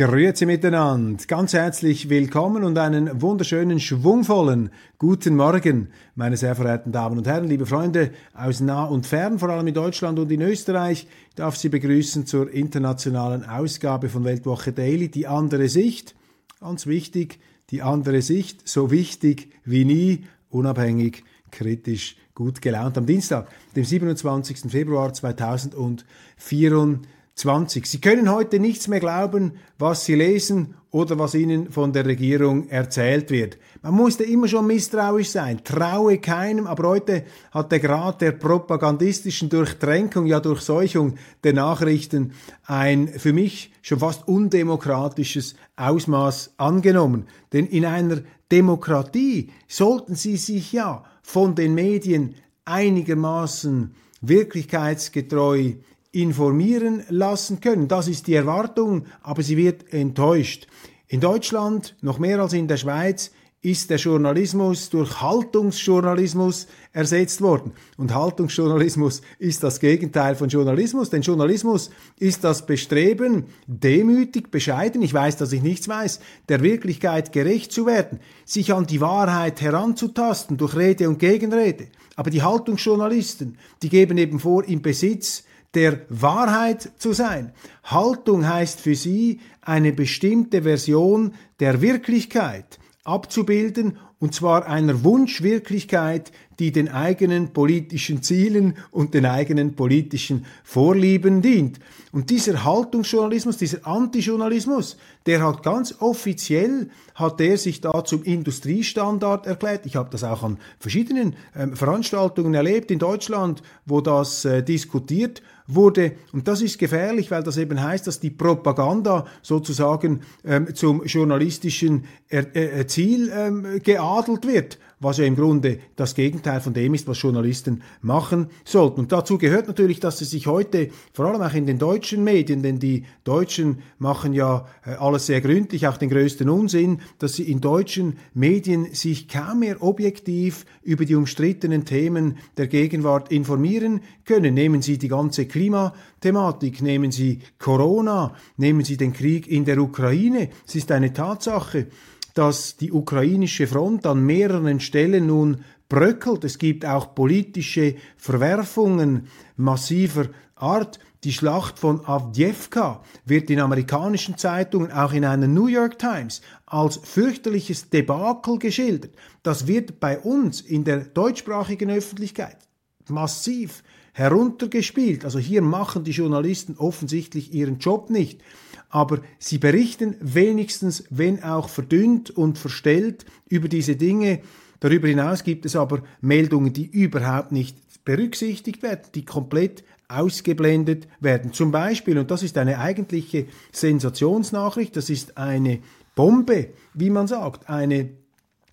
Grüezi miteinander, ganz herzlich willkommen und einen wunderschönen, schwungvollen guten Morgen, meine sehr verehrten Damen und Herren, liebe Freunde aus nah und fern, vor allem in Deutschland und in Österreich. Ich darf Sie begrüßen zur internationalen Ausgabe von Weltwoche Daily, die andere Sicht. Ganz wichtig, die andere Sicht, so wichtig wie nie, unabhängig, kritisch, gut gelaunt. Am Dienstag, dem 27. Februar 2024. 20. Sie können heute nichts mehr glauben, was Sie lesen oder was Ihnen von der Regierung erzählt wird. Man musste immer schon misstrauisch sein, traue keinem, aber heute hat der Grad der propagandistischen Durchtränkung, ja Durchseuchung der Nachrichten ein für mich schon fast undemokratisches Ausmaß angenommen. Denn in einer Demokratie sollten Sie sich ja von den Medien einigermaßen wirklichkeitsgetreu informieren lassen können. Das ist die Erwartung, aber sie wird enttäuscht. In Deutschland, noch mehr als in der Schweiz, ist der Journalismus durch Haltungsjournalismus ersetzt worden. Und Haltungsjournalismus ist das Gegenteil von Journalismus, denn Journalismus ist das Bestreben, demütig, bescheiden, ich weiß, dass ich nichts weiß, der Wirklichkeit gerecht zu werden, sich an die Wahrheit heranzutasten durch Rede und Gegenrede. Aber die Haltungsjournalisten, die geben eben vor, im Besitz der Wahrheit zu sein. Haltung heißt für sie eine bestimmte Version der Wirklichkeit abzubilden, und zwar einer Wunschwirklichkeit, die den eigenen politischen Zielen und den eigenen politischen Vorlieben dient. Und dieser Haltungsjournalismus, dieser Antijournalismus, der hat ganz offiziell, hat er sich da zum Industriestandard erklärt. Ich habe das auch an verschiedenen äh, Veranstaltungen erlebt in Deutschland, wo das äh, diskutiert wurde. Und das ist gefährlich, weil das eben heißt, dass die Propaganda sozusagen ähm, zum journalistischen er äh, Ziel ähm, geadelt wird was ja im Grunde das Gegenteil von dem ist, was Journalisten machen sollten. Und dazu gehört natürlich, dass sie sich heute, vor allem auch in den deutschen Medien, denn die Deutschen machen ja äh, alles sehr gründlich, auch den größten Unsinn, dass sie in deutschen Medien sich kaum mehr objektiv über die umstrittenen Themen der Gegenwart informieren können. Nehmen Sie die ganze Klimathematik, nehmen Sie Corona, nehmen Sie den Krieg in der Ukraine. Es ist eine Tatsache, dass die ukrainische Front an mehreren Stellen nun bröckelt. Es gibt auch politische Verwerfungen massiver Art. Die Schlacht von Avdjevka wird in amerikanischen Zeitungen, auch in einer New York Times, als fürchterliches Debakel geschildert. Das wird bei uns in der deutschsprachigen Öffentlichkeit massiv heruntergespielt. Also hier machen die Journalisten offensichtlich ihren Job nicht aber sie berichten wenigstens, wenn auch verdünnt und verstellt, über diese Dinge. Darüber hinaus gibt es aber Meldungen, die überhaupt nicht berücksichtigt werden, die komplett ausgeblendet werden. Zum Beispiel, und das ist eine eigentliche Sensationsnachricht, das ist eine Bombe, wie man sagt, eine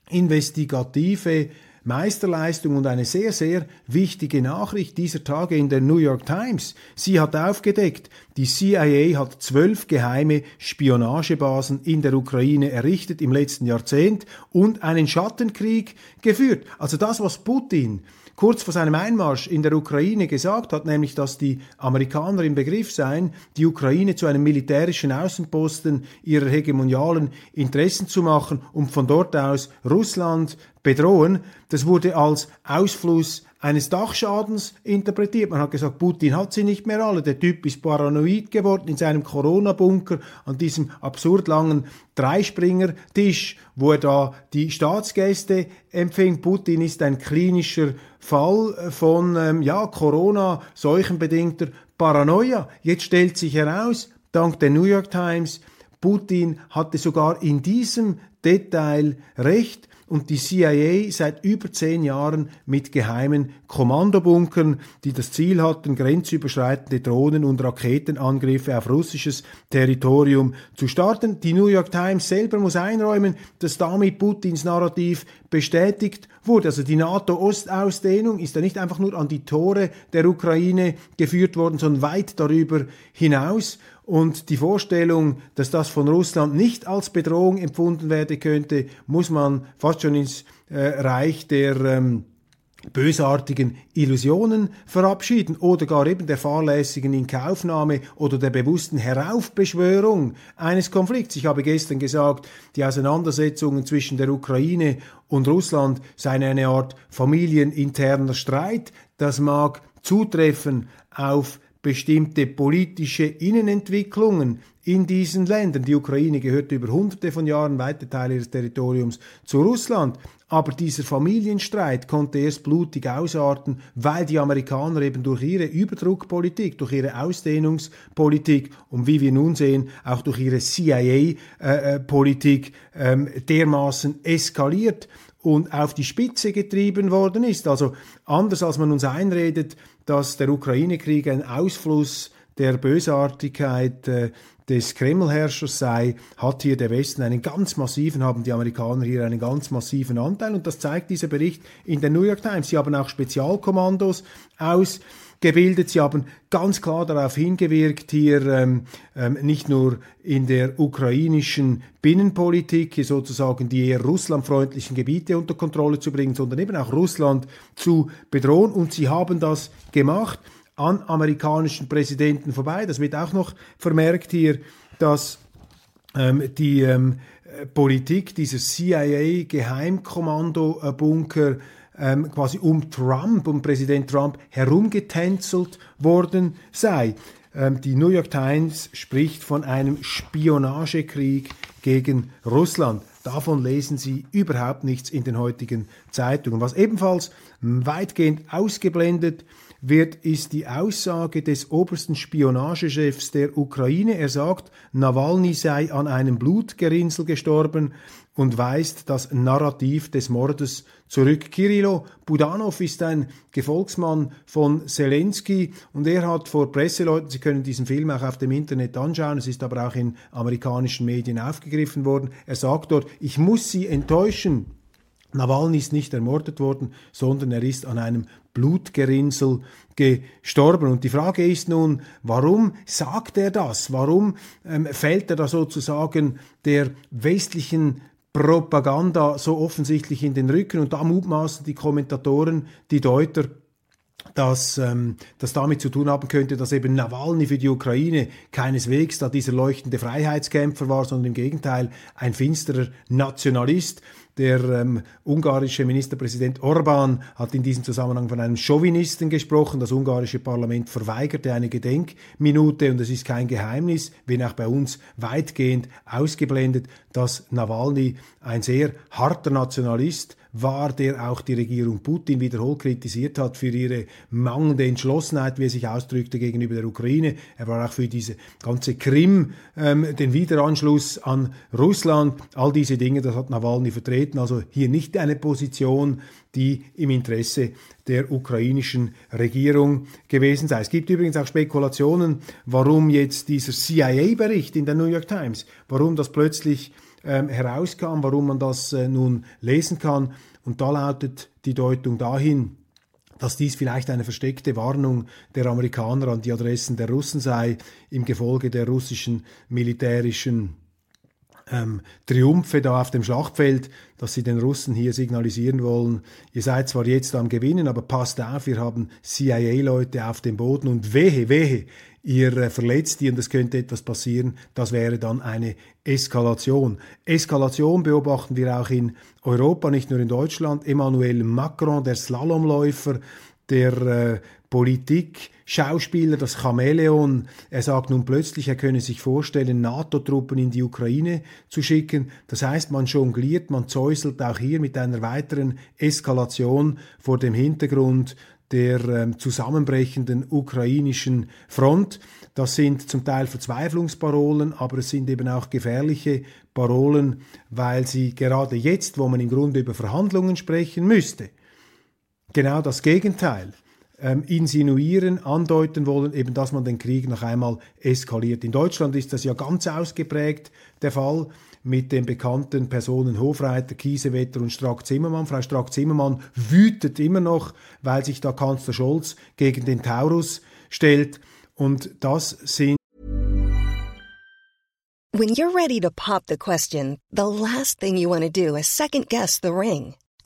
investigative Meisterleistung und eine sehr, sehr wichtige Nachricht dieser Tage in der New York Times. Sie hat aufgedeckt, die CIA hat zwölf geheime Spionagebasen in der Ukraine errichtet im letzten Jahrzehnt und einen Schattenkrieg geführt. Also das, was Putin kurz vor seinem Einmarsch in der Ukraine gesagt hat, nämlich dass die Amerikaner im Begriff seien, die Ukraine zu einem militärischen Außenposten ihrer hegemonialen Interessen zu machen und von dort aus Russland bedrohen, das wurde als Ausfluss eines Dachschadens interpretiert. Man hat gesagt, Putin hat sie nicht mehr alle. Der Typ ist paranoid geworden in seinem Corona-Bunker an diesem absurd langen Dreispringertisch, wo er da die Staatsgäste empfing. Putin ist ein klinischer Fall von ähm, ja, Corona, seuchenbedingter Paranoia. Jetzt stellt sich heraus, dank der New York Times, Putin hatte sogar in diesem Detail recht und die CIA seit über zehn Jahren mit geheimen Kommandobunkern, die das Ziel hatten, grenzüberschreitende Drohnen- und Raketenangriffe auf russisches Territorium zu starten. Die New York Times selber muss einräumen, dass damit Putins Narrativ bestätigt wurde. Also die NATO-Ostausdehnung ist ja nicht einfach nur an die Tore der Ukraine geführt worden, sondern weit darüber hinaus. Und die Vorstellung, dass das von Russland nicht als Bedrohung empfunden werden könnte, muss man fast schon ins äh, Reich der ähm, bösartigen Illusionen verabschieden oder gar eben der fahrlässigen Inkaufnahme oder der bewussten Heraufbeschwörung eines Konflikts. Ich habe gestern gesagt, die Auseinandersetzungen zwischen der Ukraine und Russland seien eine Art familieninterner Streit. Das mag zutreffen auf bestimmte politische Innenentwicklungen in diesen Ländern. Die Ukraine gehört über hunderte von Jahren, weite Teile ihres Territoriums zu Russland. Aber dieser Familienstreit konnte erst blutig ausarten, weil die Amerikaner eben durch ihre Überdruckpolitik, durch ihre Ausdehnungspolitik und wie wir nun sehen, auch durch ihre CIA-Politik äh, äh, ähm, dermaßen eskaliert und auf die Spitze getrieben worden ist. Also anders als man uns einredet, dass der Ukraine-Krieg ein Ausfluss der Bösartigkeit äh, des Kremlherrschers sei, hat hier der Westen einen ganz massiven, haben die Amerikaner hier einen ganz massiven Anteil. Und das zeigt dieser Bericht in der New York Times. Sie haben auch Spezialkommandos aus gebildet. Sie haben ganz klar darauf hingewirkt, hier ähm, ähm, nicht nur in der ukrainischen Binnenpolitik sozusagen die eher russlandfreundlichen Gebiete unter Kontrolle zu bringen, sondern eben auch Russland zu bedrohen. Und sie haben das gemacht an amerikanischen Präsidenten vorbei. Das wird auch noch vermerkt hier, dass ähm, die ähm, Politik dieser CIA-Geheimkommando-Bunker ähm, quasi um Trump, um Präsident Trump herumgetänzelt worden sei. Ähm, die New York Times spricht von einem Spionagekrieg gegen Russland. Davon lesen Sie überhaupt nichts in den heutigen Zeitungen. Was ebenfalls weitgehend ausgeblendet wird, ist die Aussage des obersten Spionagechefs der Ukraine. Er sagt, Nawalny sei an einem Blutgerinnsel gestorben und weist das Narrativ des Mordes zurück. Kirilo Budanov ist ein Gefolgsmann von Zelensky und er hat vor Presseleuten, Sie können diesen Film auch auf dem Internet anschauen, es ist aber auch in amerikanischen Medien aufgegriffen worden, er sagt dort, ich muss Sie enttäuschen, Nawalny ist nicht ermordet worden, sondern er ist an einem Blutgerinnsel gestorben. Und die Frage ist nun, warum sagt er das? Warum ähm, fällt er da sozusagen der westlichen Propaganda so offensichtlich in den Rücken? Und da mutmaßen die Kommentatoren, die Deuter, dass ähm, das damit zu tun haben könnte, dass eben Nawalny für die Ukraine keineswegs da dieser leuchtende Freiheitskämpfer war, sondern im Gegenteil ein finsterer Nationalist. Der ähm, ungarische Ministerpräsident Orban hat in diesem Zusammenhang von einem Chauvinisten gesprochen. Das ungarische Parlament verweigerte eine Gedenkminute und es ist kein Geheimnis, wenn auch bei uns weitgehend ausgeblendet, dass Nawalny ein sehr harter Nationalist war, der auch die Regierung Putin wiederholt kritisiert hat für ihre mangelnde Entschlossenheit, wie er sich ausdrückte gegenüber der Ukraine. Er war auch für diese ganze Krim, ähm, den Wiederanschluss an Russland, all diese Dinge, das hat Nawalny vertreten. Also hier nicht eine Position, die im Interesse der ukrainischen Regierung gewesen sei. Es gibt übrigens auch Spekulationen, warum jetzt dieser CIA-Bericht in der New York Times, warum das plötzlich ähm, herauskam, warum man das äh, nun lesen kann. Und da lautet die Deutung dahin, dass dies vielleicht eine versteckte Warnung der Amerikaner an die Adressen der Russen sei, im Gefolge der russischen militärischen ähm, Triumphe da auf dem Schlachtfeld, dass sie den Russen hier signalisieren wollen, ihr seid zwar jetzt am Gewinnen, aber passt auf, wir haben CIA-Leute auf dem Boden und wehe, wehe, ihr äh, verletzt die und es könnte etwas passieren, das wäre dann eine Eskalation. Eskalation beobachten wir auch in Europa, nicht nur in Deutschland. Emmanuel Macron, der Slalomläufer, der äh, Politik, Schauspieler, das Chamäleon. Er sagt nun plötzlich, er könne sich vorstellen, NATO-Truppen in die Ukraine zu schicken. Das heißt, man jongliert, man zäuselt auch hier mit einer weiteren Eskalation vor dem Hintergrund der ähm, zusammenbrechenden ukrainischen Front. Das sind zum Teil Verzweiflungsparolen, aber es sind eben auch gefährliche Parolen, weil sie gerade jetzt, wo man im Grunde über Verhandlungen sprechen müsste, genau das Gegenteil ähm, insinuieren, andeuten wollen, eben dass man den Krieg noch einmal eskaliert. In Deutschland ist das ja ganz ausgeprägt der Fall mit den bekannten Personen Hofreiter, Kiesewetter und Strack-Zimmermann. Frau Strack-Zimmermann wütet immer noch, weil sich da Kanzler Scholz gegen den Taurus stellt. Und das sind When you're ready to pop the question, the last thing you want to do is second guess the ring.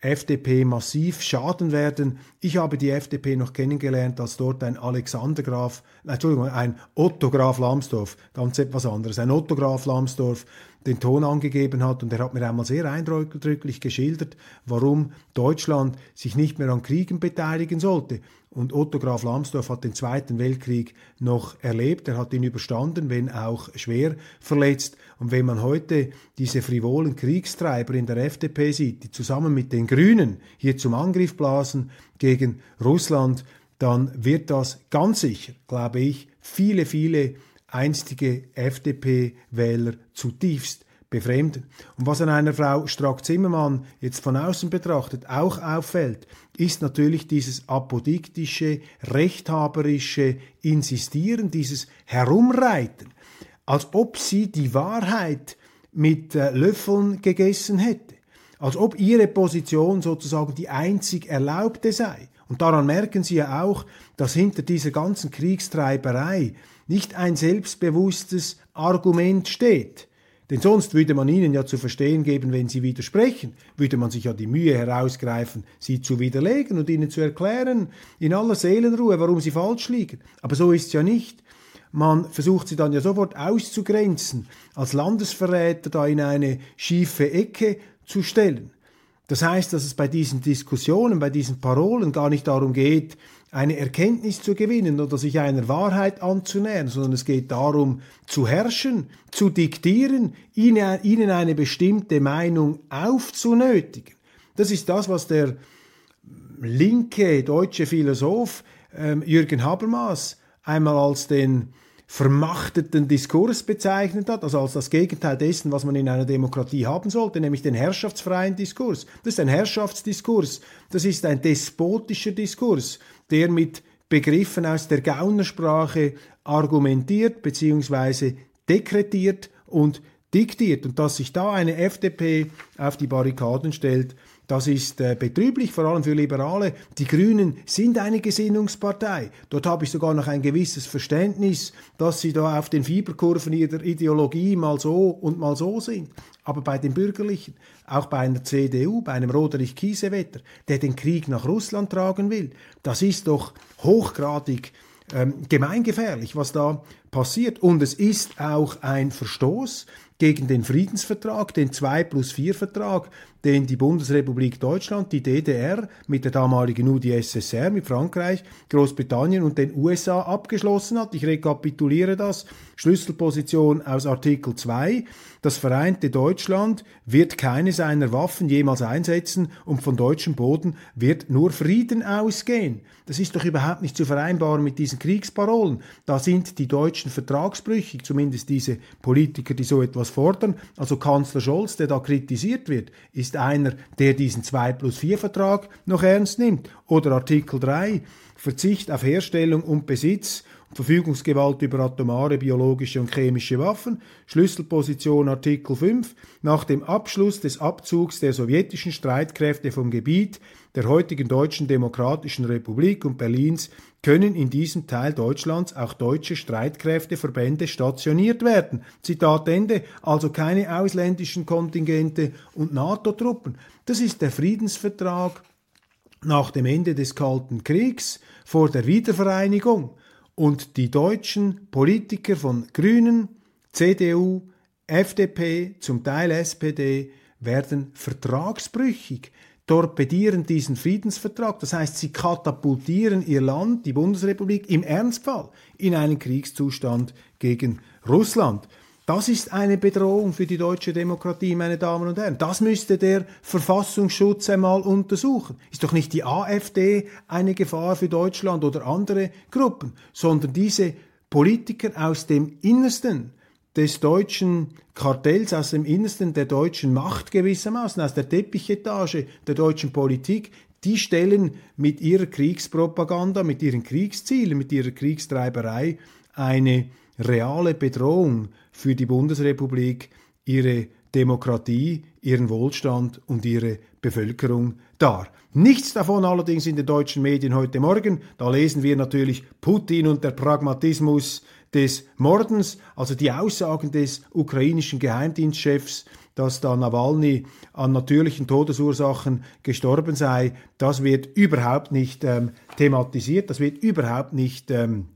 FDP massiv schaden werden. Ich habe die FDP noch kennengelernt, als dort ein Alexander Graf, Entschuldigung, ein Otto Graf Lambsdorff, ganz etwas anderes, ein Otto Graf Lambsdorff den Ton angegeben hat und er hat mir einmal sehr eindrücklich geschildert, warum Deutschland sich nicht mehr an Kriegen beteiligen sollte. Und Otto Graf Lambsdorff hat den Zweiten Weltkrieg noch erlebt, er hat ihn überstanden, wenn auch schwer verletzt. Und wenn man heute diese frivolen Kriegstreiber in der FDP sieht, die zusammen mit den Grünen hier zum Angriff blasen gegen Russland, dann wird das ganz sicher, glaube ich, viele, viele einstige FDP-Wähler zutiefst befremden. Und was an einer Frau Strack-Zimmermann jetzt von außen betrachtet auch auffällt, ist natürlich dieses apodiktische, rechthaberische Insistieren, dieses Herumreiten, als ob sie die Wahrheit mit äh, Löffeln gegessen hätte, als ob ihre Position sozusagen die einzig erlaubte sei. Und daran merken Sie ja auch, dass hinter dieser ganzen Kriegstreiberei nicht ein selbstbewusstes Argument steht. Denn sonst würde man ihnen ja zu verstehen geben, wenn sie widersprechen, würde man sich ja die Mühe herausgreifen, sie zu widerlegen und ihnen zu erklären, in aller Seelenruhe, warum sie falsch liegen. Aber so ist es ja nicht. Man versucht sie dann ja sofort auszugrenzen, als Landesverräter da in eine schiefe Ecke zu stellen. Das heißt, dass es bei diesen Diskussionen, bei diesen Parolen gar nicht darum geht, eine Erkenntnis zu gewinnen oder sich einer Wahrheit anzunähern, sondern es geht darum, zu herrschen, zu diktieren, ihnen eine bestimmte Meinung aufzunötigen. Das ist das, was der linke deutsche Philosoph ähm, Jürgen Habermas einmal als den vermachteten Diskurs bezeichnet hat, also als das Gegenteil dessen, was man in einer Demokratie haben sollte, nämlich den herrschaftsfreien Diskurs. Das ist ein Herrschaftsdiskurs, das ist ein despotischer Diskurs, der mit Begriffen aus der Gaunersprache argumentiert bzw. dekretiert und diktiert. Und dass sich da eine FDP auf die Barrikaden stellt, das ist äh, betrüblich, vor allem für Liberale. Die Grünen sind eine Gesinnungspartei. Dort habe ich sogar noch ein gewisses Verständnis, dass sie da auf den Fieberkurven ihrer Ideologie mal so und mal so sind. Aber bei den Bürgerlichen, auch bei einer CDU, bei einem Roderich Kiesewetter, der den Krieg nach Russland tragen will, das ist doch hochgradig ähm, gemeingefährlich, was da passiert. Und es ist auch ein Verstoß gegen den Friedensvertrag, den 2 plus 4 Vertrag, den die Bundesrepublik Deutschland, die DDR mit der damaligen UdSSR, mit Frankreich, Großbritannien und den USA abgeschlossen hat. Ich rekapituliere das. Schlüsselposition aus Artikel 2. Das vereinte Deutschland wird keine seiner Waffen jemals einsetzen und von deutschem Boden wird nur Frieden ausgehen. Das ist doch überhaupt nicht zu vereinbaren mit diesen Kriegsparolen. Da sind die Deutschen vertragsbrüchig, zumindest diese Politiker, die so etwas fordern. Also Kanzler Scholz, der da kritisiert wird, ist einer, der diesen 2 plus 4 Vertrag noch ernst nimmt. Oder Artikel 3, Verzicht auf Herstellung und Besitz Verfügungsgewalt über atomare, biologische und chemische Waffen, Schlüsselposition Artikel 5, nach dem Abschluss des Abzugs der sowjetischen Streitkräfte vom Gebiet der heutigen Deutschen Demokratischen Republik und Berlins können in diesem Teil Deutschlands auch deutsche Streitkräfteverbände stationiert werden. Zitat Ende, also keine ausländischen Kontingente und NATO-Truppen. Das ist der Friedensvertrag nach dem Ende des Kalten Kriegs vor der Wiedervereinigung. Und die deutschen Politiker von Grünen, CDU, FDP, zum Teil SPD, werden vertragsbrüchig, torpedieren diesen Friedensvertrag. Das heißt, sie katapultieren ihr Land, die Bundesrepublik, im Ernstfall in einen Kriegszustand gegen Russland. Das ist eine Bedrohung für die deutsche Demokratie, meine Damen und Herren. Das müsste der Verfassungsschutz einmal untersuchen. Ist doch nicht die AfD eine Gefahr für Deutschland oder andere Gruppen, sondern diese Politiker aus dem Innersten des deutschen Kartells, aus dem Innersten der deutschen Macht gewissermaßen, aus der Teppichetage der deutschen Politik, die stellen mit ihrer Kriegspropaganda, mit ihren Kriegszielen, mit ihrer Kriegstreiberei eine reale Bedrohung für die Bundesrepublik, ihre Demokratie, ihren Wohlstand und ihre Bevölkerung dar. Nichts davon allerdings in den deutschen Medien heute Morgen. Da lesen wir natürlich Putin und der Pragmatismus des Mordens, also die Aussagen des ukrainischen Geheimdienstchefs, dass da Nawalny an natürlichen Todesursachen gestorben sei, das wird überhaupt nicht ähm, thematisiert, das wird überhaupt nicht ähm,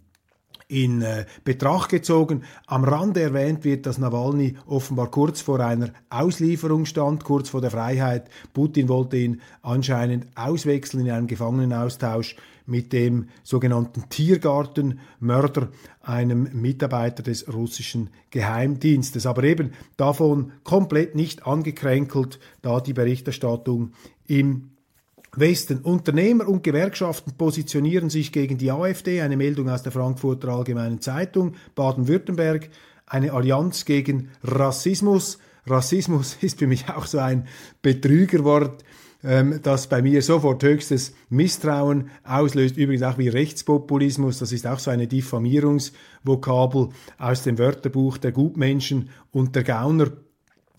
in äh, Betracht gezogen. Am Rande erwähnt wird, dass Nawalny offenbar kurz vor einer Auslieferung stand, kurz vor der Freiheit. Putin wollte ihn anscheinend auswechseln in einem Gefangenenaustausch mit dem sogenannten Tiergartenmörder, einem Mitarbeiter des russischen Geheimdienstes. Aber eben davon komplett nicht angekränkelt, da die Berichterstattung im Westen. Unternehmer und Gewerkschaften positionieren sich gegen die AfD, eine Meldung aus der Frankfurter Allgemeinen Zeitung, Baden-Württemberg, eine Allianz gegen Rassismus. Rassismus ist für mich auch so ein Betrügerwort, ähm, das bei mir sofort höchstes Misstrauen auslöst. Übrigens auch wie Rechtspopulismus, das ist auch so eine Diffamierungsvokabel aus dem Wörterbuch der Gutmenschen und der Gauner.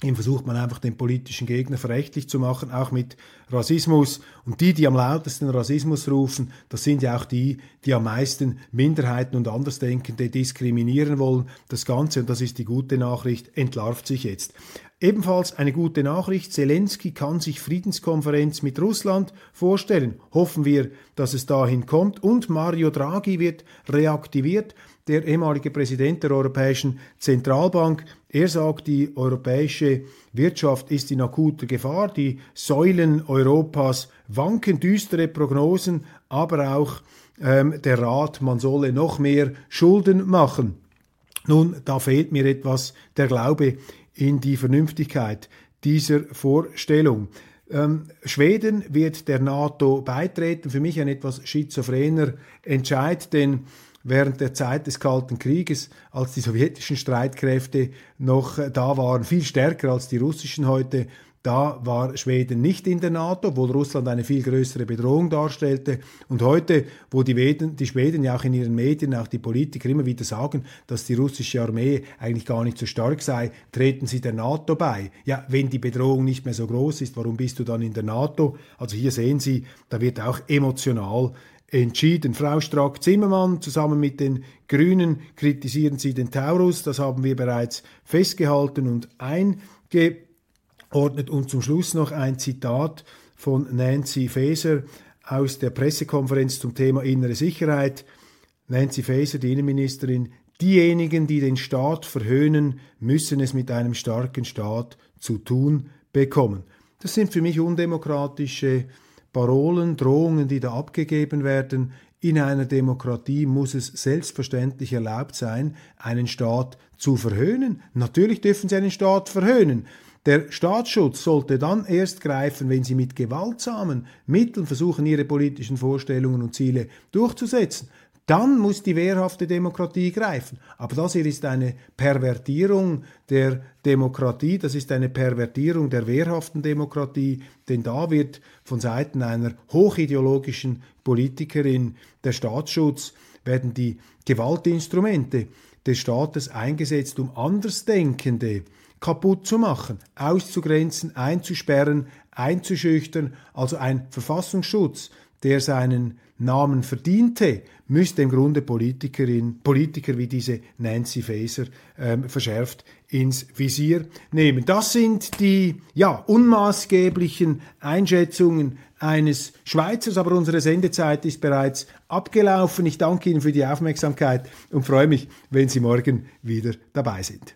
Ihm versucht man einfach den politischen Gegner verächtlich zu machen, auch mit Rassismus. Und die, die am lautesten Rassismus rufen, das sind ja auch die, die am meisten Minderheiten und Andersdenkende diskriminieren wollen. Das Ganze, und das ist die gute Nachricht, entlarvt sich jetzt. Ebenfalls eine gute Nachricht, Zelensky kann sich Friedenskonferenz mit Russland vorstellen. Hoffen wir, dass es dahin kommt. Und Mario Draghi wird reaktiviert der ehemalige Präsident der Europäischen Zentralbank. Er sagt, die europäische Wirtschaft ist in akuter Gefahr, die Säulen Europas wanken, düstere Prognosen, aber auch ähm, der Rat, man solle noch mehr Schulden machen. Nun, da fehlt mir etwas der Glaube in die Vernünftigkeit dieser Vorstellung. Ähm, Schweden wird der NATO beitreten. Für mich ein etwas schizophrener Entscheid, denn während der Zeit des Kalten Krieges, als die sowjetischen Streitkräfte noch da waren, viel stärker als die russischen heute. Da war Schweden nicht in der NATO, obwohl Russland eine viel größere Bedrohung darstellte. Und heute, wo die, Schweden, die Schweden ja auch in ihren Medien, auch die Politiker immer wieder sagen, dass die russische Armee eigentlich gar nicht so stark sei, treten sie der NATO bei. Ja, wenn die Bedrohung nicht mehr so groß ist, warum bist du dann in der NATO? Also hier sehen Sie, da wird auch emotional entschieden. Frau Strack-Zimmermann zusammen mit den Grünen kritisieren sie den Taurus. Das haben wir bereits festgehalten und eingeordnet. Und zum Schluss noch ein Zitat von Nancy Faeser aus der Pressekonferenz zum Thema innere Sicherheit. Nancy Faeser, die Innenministerin, diejenigen, die den Staat verhöhnen, müssen es mit einem starken Staat zu tun bekommen. Das sind für mich undemokratische Parolen, Drohungen, die da abgegeben werden. In einer Demokratie muss es selbstverständlich erlaubt sein, einen Staat zu verhöhnen. Natürlich dürfen Sie einen Staat verhöhnen. Der Staatsschutz sollte dann erst greifen, wenn Sie mit gewaltsamen Mitteln versuchen, Ihre politischen Vorstellungen und Ziele durchzusetzen. Dann muss die wehrhafte Demokratie greifen. Aber das hier ist eine Pervertierung der Demokratie, das ist eine Pervertierung der wehrhaften Demokratie, denn da wird von Seiten einer hochideologischen Politikerin der Staatsschutz, werden die Gewaltinstrumente des Staates eingesetzt, um Andersdenkende kaputt zu machen, auszugrenzen, einzusperren, einzuschüchtern, also ein Verfassungsschutz, der seinen Namen verdiente, müsste im Grunde Politikerin, Politiker wie diese Nancy Faeser ähm, verschärft ins Visier nehmen. Das sind die ja, unmaßgeblichen Einschätzungen eines Schweizers, aber unsere Sendezeit ist bereits abgelaufen. Ich danke Ihnen für die Aufmerksamkeit und freue mich, wenn Sie morgen wieder dabei sind.